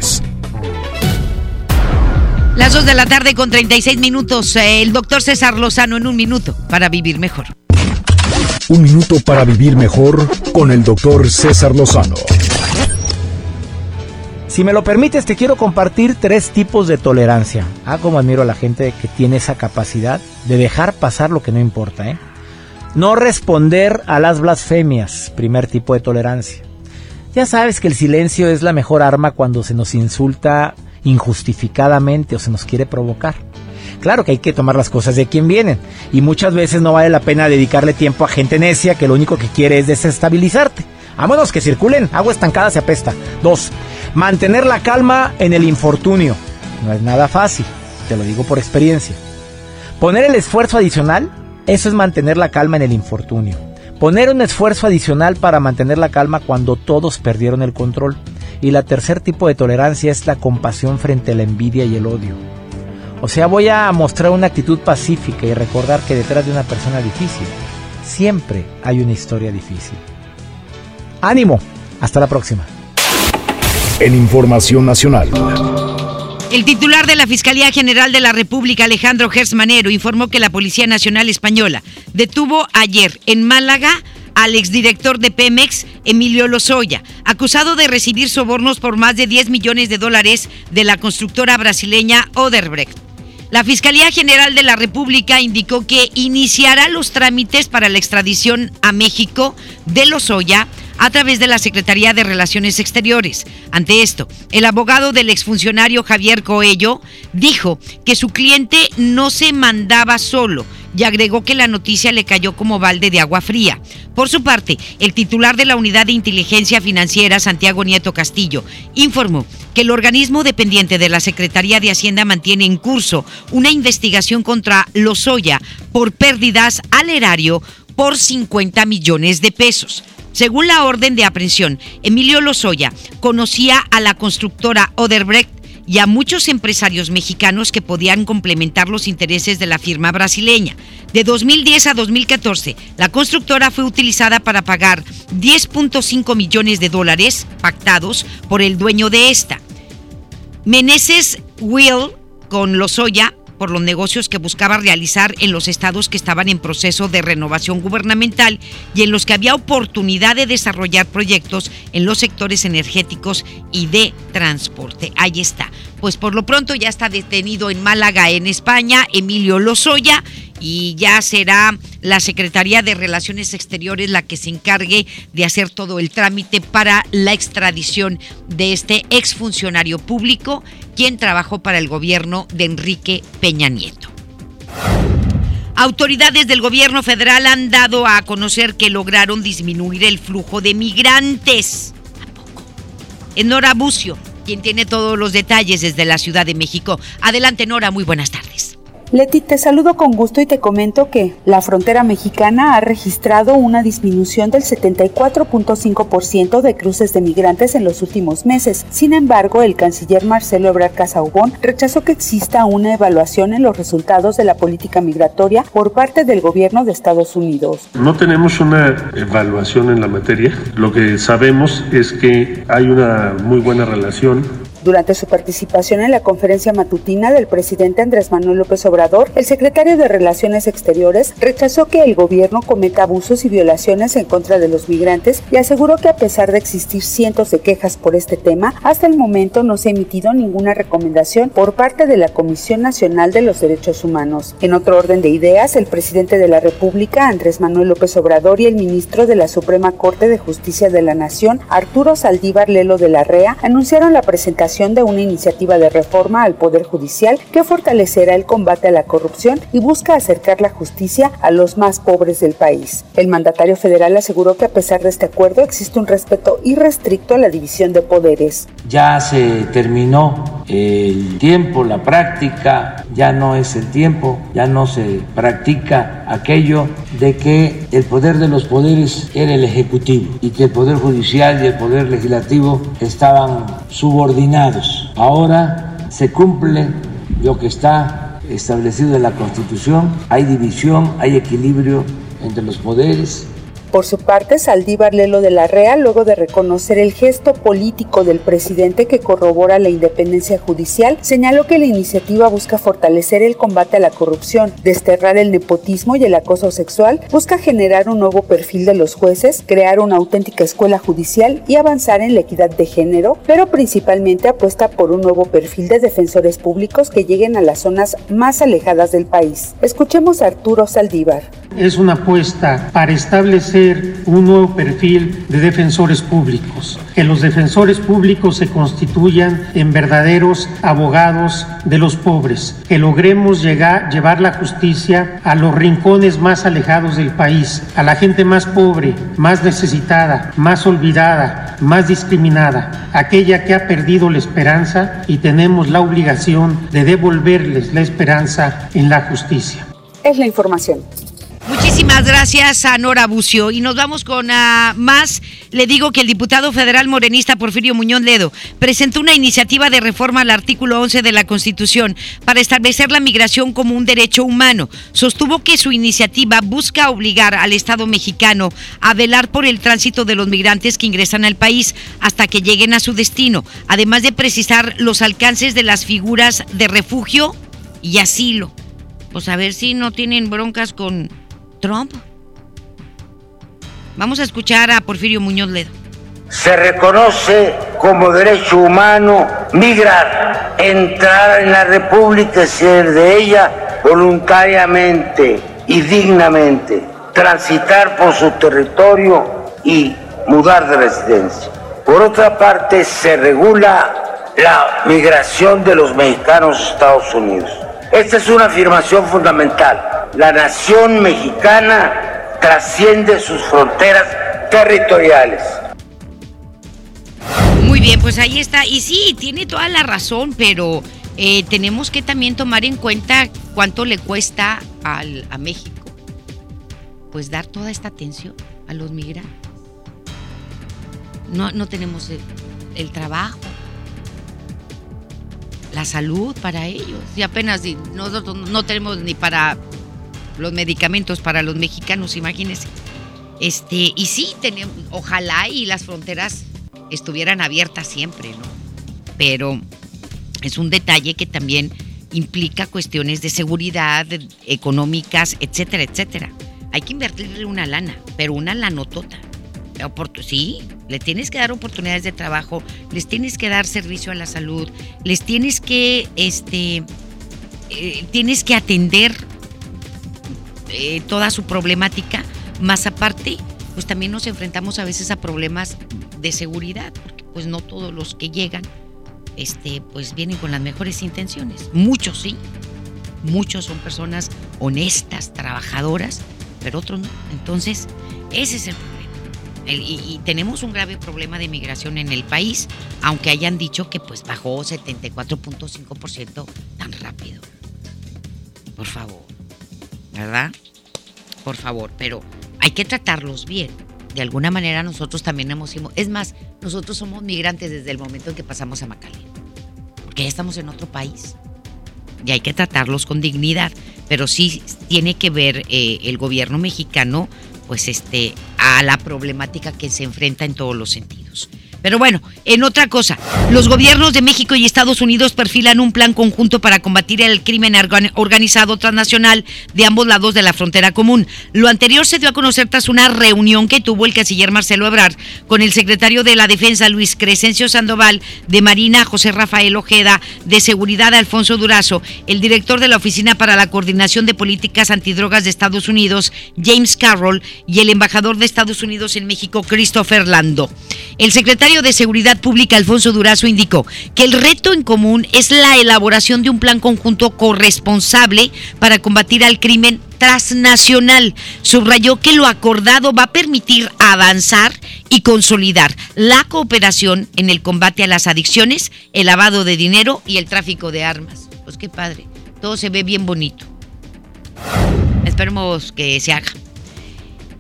Las 2 de la tarde con 36 minutos. El doctor César Lozano en un minuto para vivir mejor. Un minuto para vivir mejor con el doctor César Lozano. Si me lo permites, te quiero compartir tres tipos de tolerancia. Ah, como admiro a la gente que tiene esa capacidad de dejar pasar lo que no importa, ¿eh? No responder a las blasfemias, primer tipo de tolerancia. Ya sabes que el silencio es la mejor arma cuando se nos insulta injustificadamente o se nos quiere provocar. Claro que hay que tomar las cosas de quien vienen y muchas veces no vale la pena dedicarle tiempo a gente necia que lo único que quiere es desestabilizarte. A menos que circulen, agua estancada se apesta. Dos, mantener la calma en el infortunio. No es nada fácil, te lo digo por experiencia. Poner el esfuerzo adicional, eso es mantener la calma en el infortunio. Poner un esfuerzo adicional para mantener la calma cuando todos perdieron el control. Y la tercer tipo de tolerancia es la compasión frente a la envidia y el odio. O sea, voy a mostrar una actitud pacífica y recordar que detrás de una persona difícil siempre hay una historia difícil. Ánimo, hasta la próxima. En Información Nacional. El titular de la Fiscalía General de la República, Alejandro Gersmanero, informó que la Policía Nacional Española detuvo ayer en Málaga al exdirector de Pemex, Emilio Lozoya, acusado de recibir sobornos por más de 10 millones de dólares de la constructora brasileña Oderbrecht. La Fiscalía General de la República indicó que iniciará los trámites para la extradición a México de Lozoya a través de la Secretaría de Relaciones Exteriores. Ante esto, el abogado del exfuncionario Javier Coello dijo que su cliente no se mandaba solo y agregó que la noticia le cayó como balde de agua fría. Por su parte, el titular de la Unidad de Inteligencia Financiera, Santiago Nieto Castillo, informó que el organismo dependiente de la Secretaría de Hacienda mantiene en curso una investigación contra Lozoya por pérdidas al erario por 50 millones de pesos. Según la orden de aprehensión, Emilio Lozoya conocía a la constructora Oderbrecht y a muchos empresarios mexicanos que podían complementar los intereses de la firma brasileña. De 2010 a 2014, la constructora fue utilizada para pagar 10.5 millones de dólares pactados por el dueño de esta. Meneses Will con Lozoya por los negocios que buscaba realizar en los estados que estaban en proceso de renovación gubernamental y en los que había oportunidad de desarrollar proyectos en los sectores energéticos y de transporte. Ahí está. Pues por lo pronto ya está detenido en Málaga, en España, Emilio Lozoya, y ya será la Secretaría de Relaciones Exteriores la que se encargue de hacer todo el trámite para la extradición de este exfuncionario público, quien trabajó para el gobierno de Enrique Peña Nieto. Autoridades del gobierno federal han dado a conocer que lograron disminuir el flujo de migrantes. ¿A poco? En Nora Bucio, quien tiene todos los detalles desde la Ciudad de México. Adelante, Nora, muy buenas tardes. Leti, te saludo con gusto y te comento que la frontera mexicana ha registrado una disminución del 74.5% de cruces de migrantes en los últimos meses. Sin embargo, el canciller Marcelo Ebrard Casaubon rechazó que exista una evaluación en los resultados de la política migratoria por parte del gobierno de Estados Unidos. No tenemos una evaluación en la materia. Lo que sabemos es que hay una muy buena relación durante su participación en la conferencia matutina del presidente Andrés Manuel López Obrador, el secretario de Relaciones Exteriores rechazó que el gobierno cometa abusos y violaciones en contra de los migrantes y aseguró que a pesar de existir cientos de quejas por este tema, hasta el momento no se ha emitido ninguna recomendación por parte de la Comisión Nacional de los Derechos Humanos. En otro orden de ideas, el presidente de la República, Andrés Manuel López Obrador, y el ministro de la Suprema Corte de Justicia de la Nación, Arturo Saldívar Lelo de la REA, anunciaron la presentación de una iniciativa de reforma al Poder Judicial que fortalecerá el combate a la corrupción y busca acercar la justicia a los más pobres del país. El mandatario federal aseguró que a pesar de este acuerdo existe un respeto irrestricto a la división de poderes. Ya se terminó el tiempo, la práctica, ya no es el tiempo, ya no se practica aquello de que el poder de los poderes era el Ejecutivo y que el Poder Judicial y el Poder Legislativo estaban subordinados. Ahora se cumple lo que está establecido en la Constitución, hay división, hay equilibrio entre los poderes por su parte, Saldívar Lelo de la Rea, luego de reconocer el gesto político del presidente que corrobora la independencia judicial, señaló que la iniciativa busca fortalecer el combate a la corrupción, desterrar el nepotismo y el acoso sexual, busca generar un nuevo perfil de los jueces, crear una auténtica escuela judicial y avanzar en la equidad de género, pero principalmente apuesta por un nuevo perfil de defensores públicos que lleguen a las zonas más alejadas del país. Escuchemos a Arturo Saldívar. Es una apuesta para establecer un nuevo perfil de defensores públicos, que los defensores públicos se constituyan en verdaderos abogados de los pobres, que logremos llegar, llevar la justicia a los rincones más alejados del país, a la gente más pobre, más necesitada, más olvidada, más discriminada, aquella que ha perdido la esperanza y tenemos la obligación de devolverles la esperanza en la justicia. Es la información. Muchísimas gracias a Nora Bucio. Y nos vamos con uh, más. Le digo que el diputado federal morenista Porfirio Muñoz Ledo presentó una iniciativa de reforma al artículo 11 de la Constitución para establecer la migración como un derecho humano. Sostuvo que su iniciativa busca obligar al Estado mexicano a velar por el tránsito de los migrantes que ingresan al país hasta que lleguen a su destino, además de precisar los alcances de las figuras de refugio y asilo. Pues a ver si no tienen broncas con Trump. Vamos a escuchar a Porfirio Muñoz Ledo. Se reconoce como derecho humano migrar, entrar en la República y ser de ella voluntariamente y dignamente, transitar por su territorio y mudar de residencia. Por otra parte, se regula la migración de los mexicanos a Estados Unidos. Esta es una afirmación fundamental. La nación mexicana trasciende sus fronteras territoriales. Muy bien, pues ahí está. Y sí, tiene toda la razón, pero eh, tenemos que también tomar en cuenta cuánto le cuesta al, a México, pues dar toda esta atención a los migrantes. No, no tenemos el, trabajo, la salud para ellos. Y apenas nosotros no tenemos ni para los medicamentos para los mexicanos, imagínense. Este, y sí, tenemos, ojalá y las fronteras estuvieran abiertas siempre, ¿no? Pero es un detalle que también implica cuestiones de seguridad, económicas, etcétera, etcétera. Hay que invertirle una lana, pero una lanotota. Sí, le tienes que dar oportunidades de trabajo, les tienes que dar servicio a la salud, les tienes que, este, eh, tienes que atender eh, toda su problemática, más aparte, pues también nos enfrentamos a veces a problemas de seguridad, porque pues no todos los que llegan, este, pues vienen con las mejores intenciones. Muchos sí, muchos son personas honestas, trabajadoras, pero otros no. Entonces, ese es el problema. y, y, tenemos un grave problema de migración en el país, aunque hayan dicho que pues bajó 74.5% tan rápido. Por favor, ¿verdad? Por favor, pero hay que tratarlos bien. De alguna manera nosotros también hemos es más, nosotros somos migrantes desde el momento en que pasamos a Macalén, porque ya estamos en otro país y hay que tratarlos con dignidad, pero sí tiene que ver eh, el gobierno mexicano, pues este, a la problemática que se enfrenta en todos los sentidos. Pero bueno, en otra cosa, los gobiernos de México y Estados Unidos perfilan un plan conjunto para combatir el crimen organizado transnacional de ambos lados de la frontera común. Lo anterior se dio a conocer tras una reunión que tuvo el canciller Marcelo Ebrard con el secretario de la Defensa Luis Crescencio Sandoval, de Marina José Rafael Ojeda, de Seguridad Alfonso Durazo, el director de la Oficina para la Coordinación de Políticas Antidrogas de Estados Unidos, James Carroll, y el embajador de Estados Unidos en México, Christopher Lando. El secretario de Seguridad Pública, Alfonso Durazo, indicó que el reto en común es la elaboración de un plan conjunto corresponsable para combatir al crimen transnacional. Subrayó que lo acordado va a permitir avanzar y consolidar la cooperación en el combate a las adicciones, el lavado de dinero y el tráfico de armas. Pues qué padre, todo se ve bien bonito. Esperemos que se haga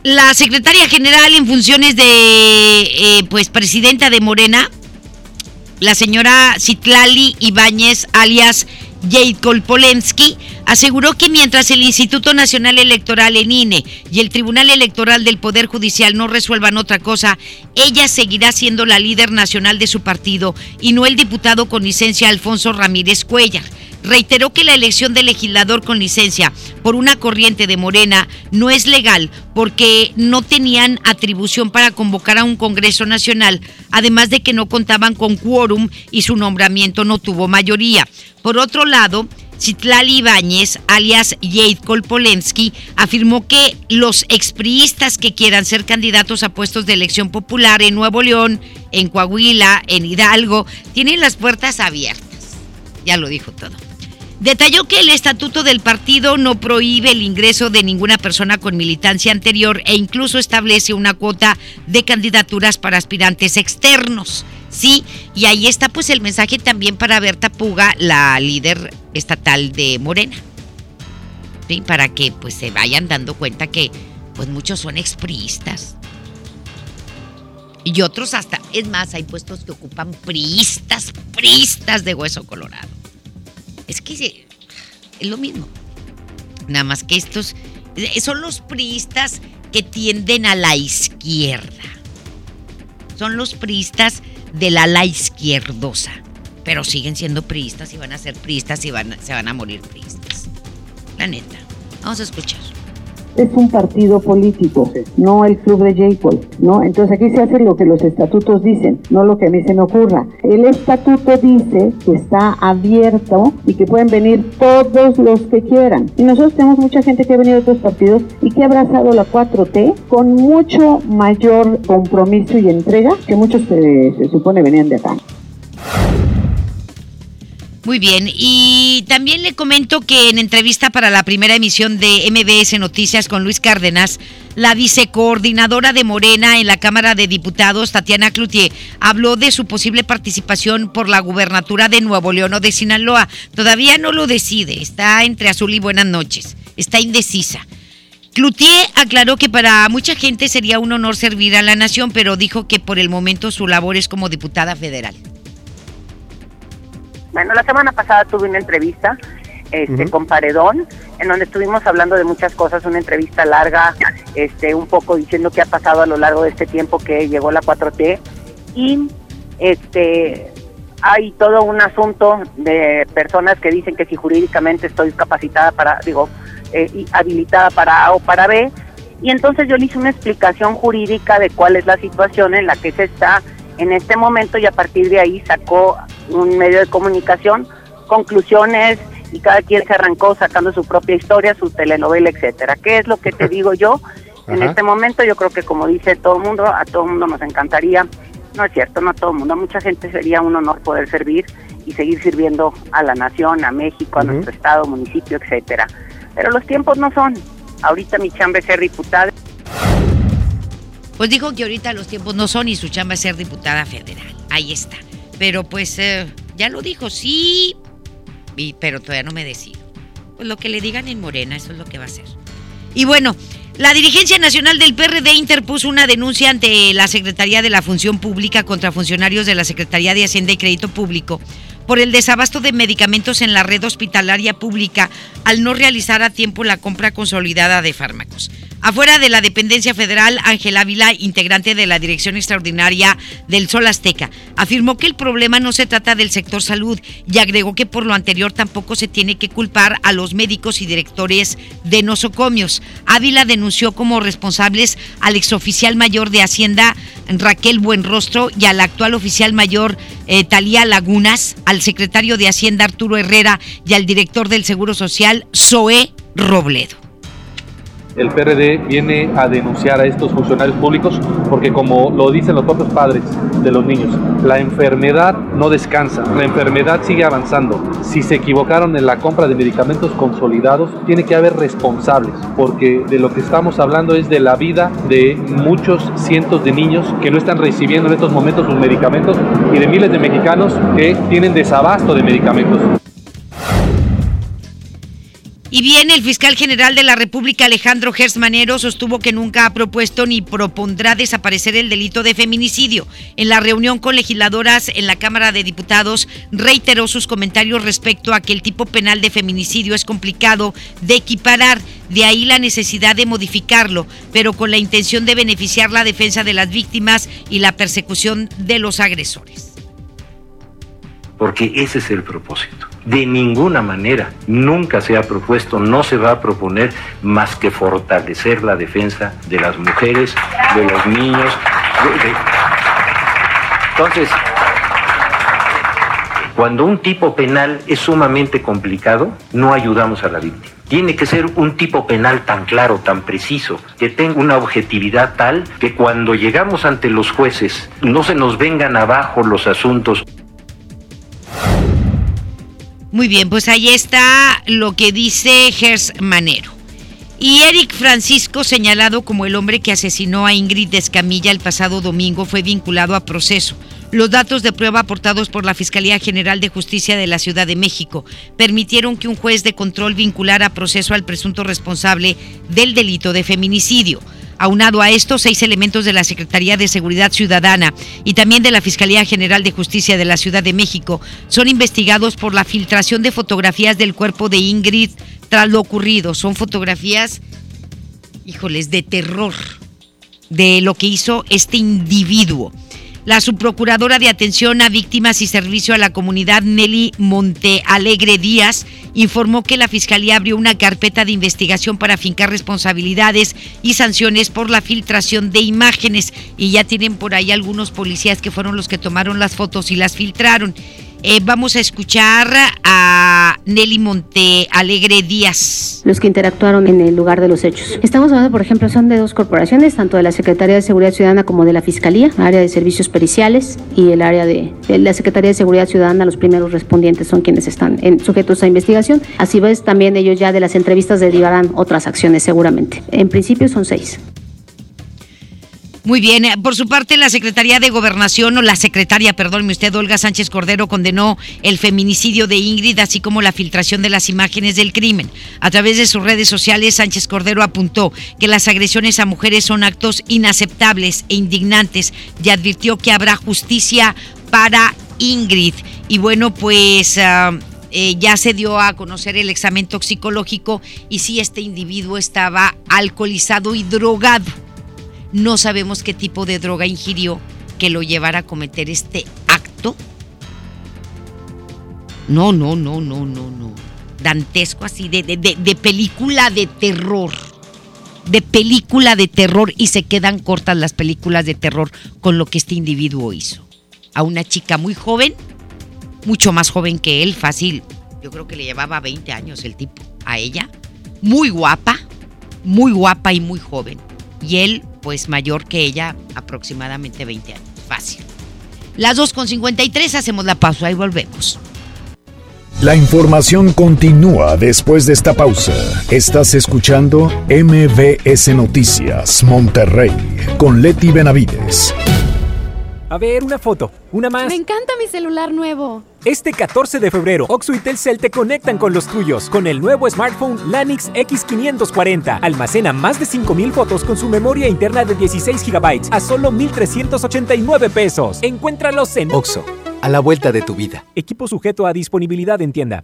la secretaria general en funciones de, eh, pues, presidenta de Morena, la señora Citlali Ibáñez, alias Jade Kolpolensky, aseguró que mientras el Instituto Nacional Electoral en INE y el Tribunal Electoral del Poder Judicial no resuelvan otra cosa, ella seguirá siendo la líder nacional de su partido y no el diputado con licencia Alfonso Ramírez Cuellar reiteró que la elección de legislador con licencia por una corriente de Morena no es legal porque no tenían atribución para convocar a un Congreso Nacional, además de que no contaban con quórum y su nombramiento no tuvo mayoría. Por otro lado, Citlali Ibáñez, alias Jade Kolpolensky, afirmó que los expriistas que quieran ser candidatos a puestos de elección popular en Nuevo León, en Coahuila, en Hidalgo, tienen las puertas abiertas. Ya lo dijo todo. Detalló que el estatuto del partido no prohíbe el ingreso de ninguna persona con militancia anterior e incluso establece una cuota de candidaturas para aspirantes externos. Sí, y ahí está pues el mensaje también para Berta Puga, la líder estatal de Morena. Para que pues se vayan dando cuenta que pues muchos son expriistas. Y otros hasta, es más, hay puestos que ocupan priistas, priistas de hueso colorado. Es que es lo mismo. Nada más que estos son los priistas que tienden a la izquierda. Son los priistas de la ala izquierdosa. Pero siguen siendo priistas y van a ser priistas y van, se van a morir priistas. La neta. Vamos a escuchar. es un partido político, no el club de J. ¿no? Entonces aquí se hace lo que los estatutos dicen, no lo que a mí se me ocurra. El estatuto dice que está abierto y que pueden venir todos los que quieran. Y nosotros tenemos mucha gente que ha venido de otros partidos y que ha abrazado la 4T con mucho mayor compromiso y entrega que muchos se, se supone venían de acá. Muy bien, y también le comento que en entrevista para la primera emisión de MBS Noticias con Luis Cárdenas, la vicecoordinadora de Morena en la Cámara de Diputados, Tatiana Cloutier, habló de su posible participación por la gubernatura de Nuevo León o de Sinaloa. Todavía no lo decide, está entre azul y buenas noches, está indecisa. Cloutier aclaró que para mucha gente sería un honor servir a la nación, pero dijo que por el momento su labor es como diputada federal. Bueno, la semana pasada tuve una entrevista este, con Paredón, en donde estuvimos hablando de muchas cosas, una entrevista larga, este, un poco diciendo qué ha pasado a lo largo de este tiempo que llegó la 4T y este hay todo un asunto de personas que dicen que si jurídicamente estoy capacitada para, digo, eh, habilitada para A o para B, y entonces yo le hice una explicación jurídica de cuál es la situación en la que se está en este momento y a partir de ahí sacó un medio de comunicación conclusiones y cada quien se arrancó sacando su propia historia, su telenovela, etcétera. ¿Qué es lo que te digo yo? En este momento yo creo que como dice todo el mundo, a todo el mundo nos encantaría, no es cierto, no a todo el mundo, a mucha gente sería un honor poder servir y seguir sirviendo a la nación, a México, a nuestro estado, municipio, etcétera. Pero los tiempos no son. Ahorita mi chamba es ser diputada. Pues dijo que ahorita los tiempos no son y su chamba es ser diputada federal. Ahí está. Pero pues eh, ya lo dijo, sí, pero todavía no me decido. Pues lo que le digan en Morena, eso es lo que va a hacer. Y bueno, la dirigencia nacional del PRD interpuso una denuncia ante la Secretaría de la Función Pública contra funcionarios de la Secretaría de Hacienda y Crédito Público por el desabasto de medicamentos en la red hospitalaria pública al no realizar a tiempo la compra consolidada de fármacos. Afuera de la dependencia federal, Ángel Ávila, integrante de la Dirección Extraordinaria del Sol Azteca, afirmó que el problema no se trata del sector salud y agregó que por lo anterior tampoco se tiene que culpar a los médicos y directores de nosocomios. Ávila denunció como responsables al exoficial mayor de Hacienda, Raquel Buenrostro, y al actual oficial mayor, eh, Talía Lagunas, al secretario de Hacienda, Arturo Herrera, y al director del Seguro Social, Zoé Robledo el PRD viene a denunciar a estos funcionarios públicos porque como lo dicen los propios padres de los niños, la enfermedad no descansa, la enfermedad sigue avanzando. Si se equivocaron en la compra de medicamentos consolidados, tiene que haber responsables, porque de lo que estamos hablando es de la vida de muchos cientos de niños que no están recibiendo en estos momentos sus medicamentos y de miles de mexicanos que tienen desabasto de medicamentos. Y bien, el fiscal general de la República, Alejandro Gersmanero, sostuvo que nunca ha propuesto ni propondrá desaparecer el delito de feminicidio. En la reunión con legisladoras en la Cámara de Diputados, reiteró sus comentarios respecto a que el tipo penal de feminicidio es complicado de equiparar, de ahí la necesidad de modificarlo, pero con la intención de beneficiar la defensa de las víctimas y la persecución de los agresores. Porque ese es el propósito de ninguna manera, nunca se ha propuesto, no se va a proponer más que fortalecer la defensa de las mujeres, de los niños. Entonces, cuando un tipo penal es sumamente complicado, no ayudamos a la víctima. Tiene que ser un tipo penal tan claro, tan preciso, que tenga una objetividad tal que cuando llegamos ante los jueces no se nos vengan abajo los asuntos. Muy bien, pues ahí está lo que dice Gers Manero. Y Eric Francisco, señalado como el hombre que asesinó a Ingrid Escamilla el pasado domingo, fue vinculado a proceso. Los datos de prueba aportados por la Fiscalía General de Justicia de la Ciudad de México permitieron que un juez de control vinculara a proceso al presunto responsable del delito de feminicidio. Aunado a esto, seis elementos de la Secretaría de Seguridad Ciudadana y también de la Fiscalía General de Justicia de la Ciudad de México son investigados por la filtración de fotografías del cuerpo de Ingrid tras lo ocurrido. Son fotografías, híjoles, de terror de lo que hizo este individuo. La subprocuradora de Atención a Víctimas y Servicio a la Comunidad, Nelly Montealegre Díaz, informó que la Fiscalía abrió una carpeta de investigación para fincar responsabilidades y sanciones por la filtración de imágenes. Y ya tienen por ahí algunos policías que fueron los que tomaron las fotos y las filtraron. Eh, vamos a escuchar a Nelly Monte Alegre Díaz. Los que interactuaron en el lugar de los hechos. Estamos hablando, por ejemplo, son de dos corporaciones, tanto de la Secretaría de Seguridad Ciudadana como de la Fiscalía, área de servicios periciales y el área de, la Secretaría de Seguridad Ciudadana. Los primeros respondientes son quienes están sujetos a investigación. Así ves, también ellos ya de las entrevistas derivarán otras acciones seguramente. En principio son seis. Muy bien, eh, por su parte la Secretaría de Gobernación o la secretaria, perdónme usted, Olga Sánchez Cordero condenó el feminicidio de Ingrid así como la filtración de las imágenes del crimen. A través de sus redes sociales, Sánchez Cordero apuntó que las agresiones a mujeres son actos inaceptables e indignantes y advirtió que habrá justicia para Ingrid. Y bueno, pues... Ah, eh, ya se dio a conocer el examen toxicológico y si este individuo estaba alcoholizado y drogado. No sabemos qué tipo de droga ingirió que lo llevara a cometer este acto. No, no, no, no, no, no. Dantesco así, de, de, de, película de terror. De película de terror y se quedan cortas las películas de terror con lo que este individuo hizo. A una chica muy joven, mucho más joven que él, fácil. Yo creo que le llevaba 20 años el tipo. A ella, muy guapa, muy guapa y muy joven. Y él, pues mayor que ella, aproximadamente 20 años. Fácil. Las 2.53 hacemos la pausa y volvemos. La información continúa después de esta pausa. Estás escuchando MBS Noticias Monterrey con Leti Benavides. A ver, una foto, una más. Me encanta mi celular nuevo. Este 14 de febrero, Oxo y Telcel te conectan con los tuyos con el nuevo smartphone Lanix X540. Almacena más de 5000 fotos con su memoria interna de 16 GB a solo 1389 pesos. Encuéntralos en Oxo, a la vuelta de tu vida. Equipo sujeto a disponibilidad en tienda.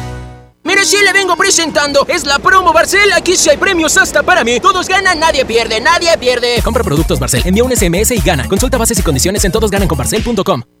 Mire, si le vengo presentando. Es la promo Barcel. Aquí sí hay premios hasta para mí. Todos ganan, nadie pierde, nadie pierde. Compra productos Barcel. Envía un SMS y gana. Consulta bases y condiciones en todosgananconbarcel.com.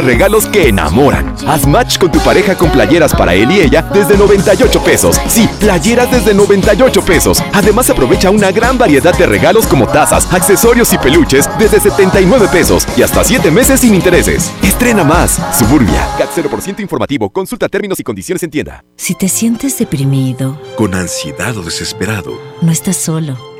regalos que enamoran. Haz match con tu pareja con playeras para él y ella desde 98 pesos. Sí, playeras desde 98 pesos. Además aprovecha una gran variedad de regalos como tazas, accesorios y peluches desde 79 pesos y hasta 7 meses sin intereses. Estrena más. Suburbia. CAT 0% informativo. Consulta términos y condiciones en tienda. Si te sientes deprimido, con ansiedad o desesperado, no estás solo.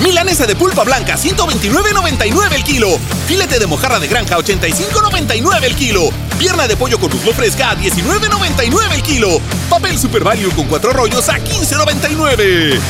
Milanesa de pulpa blanca, 129.99 el kilo. Filete de mojarra de granja, 85.99 el kilo. Pierna de pollo con muslo fresca, a 19.99 el kilo. Papel Super Value con cuatro rollos a 15.99.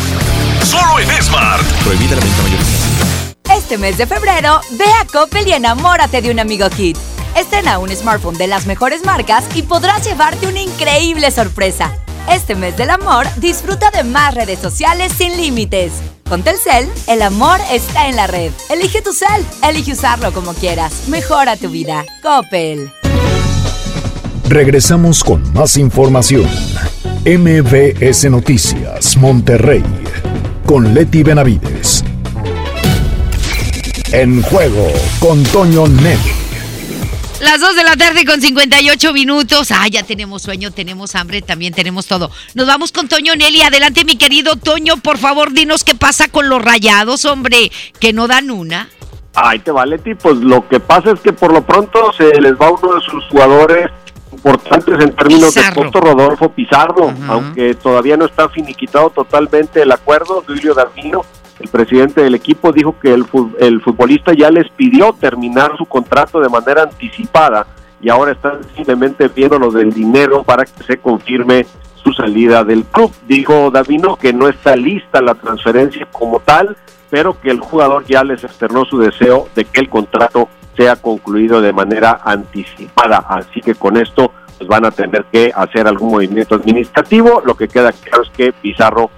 Solo en Smart. Prohibida la venta mayorista. Este mes de febrero, ve a Coppel y enamórate de un amigo Kit. Estrena un smartphone de las mejores marcas y podrás llevarte una increíble sorpresa. Este mes del amor, disfruta de más redes sociales sin límites. Con Telcel, el amor está en la red. Elige tu cel, elige usarlo como quieras. Mejora tu vida. Coppel. Regresamos con más información. MBS Noticias, Monterrey, con Leti Benavides. En juego con Toño Net. Las 2 de la tarde con 58 minutos. Ah, ya tenemos sueño, tenemos hambre, también tenemos todo. Nos vamos con Toño Nelly. Adelante, mi querido Toño, por favor, dinos qué pasa con los rayados, hombre, que no dan una. Ay, te vale, Pues lo que pasa es que por lo pronto se les va uno de sus jugadores importantes en términos de costo, Rodolfo Pizarro, aunque todavía no está finiquitado totalmente el acuerdo, Duilio Davino el presidente del equipo dijo que el, futbolista ya les pidió terminar su contrato de manera anticipada y ahora están simplemente viendo lo del dinero para que se confirme su salida del club. Dijo Davino que no está lista la transferencia como tal, pero que el jugador ya les externó su deseo de que el contrato sea concluido de manera anticipada. Así que con esto pues, van a tener que hacer algún movimiento administrativo. Lo que queda claro es que Pizarro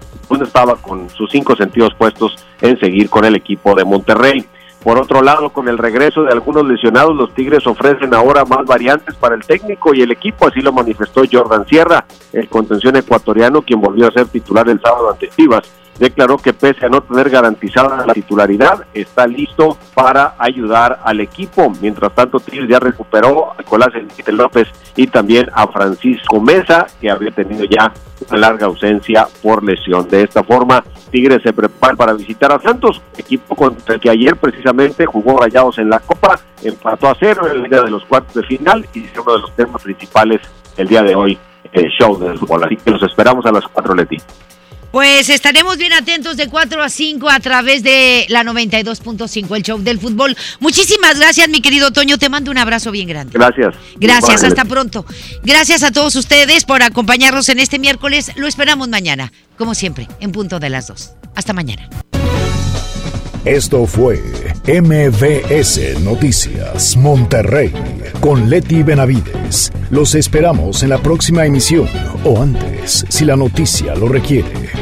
estaba con sus cinco sentidos puestos en seguir con el equipo de Monterrey. Por otro lado, con el regreso de algunos lesionados, los Tigres ofrecen ahora más variantes para el técnico y el equipo, así lo manifestó Jordan Sierra, el contención ecuatoriano, quien volvió a ser titular el sábado ante Chivas declaró que pese a no tener garantizada la titularidad, está listo para ayudar al equipo. Mientras tanto, Tigres ya recuperó a Nicolás Enrique López y también a Francisco Mesa, que había tenido ya una larga ausencia por lesión. De esta forma, Tigres se prepara para visitar a Santos, equipo contra el que ayer precisamente jugó Rayados en la Copa, empató a cero en el día de los cuartos de final y es uno de los temas principales el día de hoy, el show del fútbol. Así que los esperamos a las cuatro, Leti. Pues estaremos bien atentos de 4 a 5 a través de la 92.5, el show del fútbol. Muchísimas gracias, mi querido Toño. Te mando un abrazo bien grande. Gracias. Gracias, hasta pronto. Gracias a todos ustedes por acompañarnos en este miércoles. Lo esperamos mañana, como siempre, en punto de las 2. Hasta mañana. Esto fue MVS Noticias Monterrey con Leti Benavides. Los esperamos en la próxima emisión o antes, si la noticia lo requiere.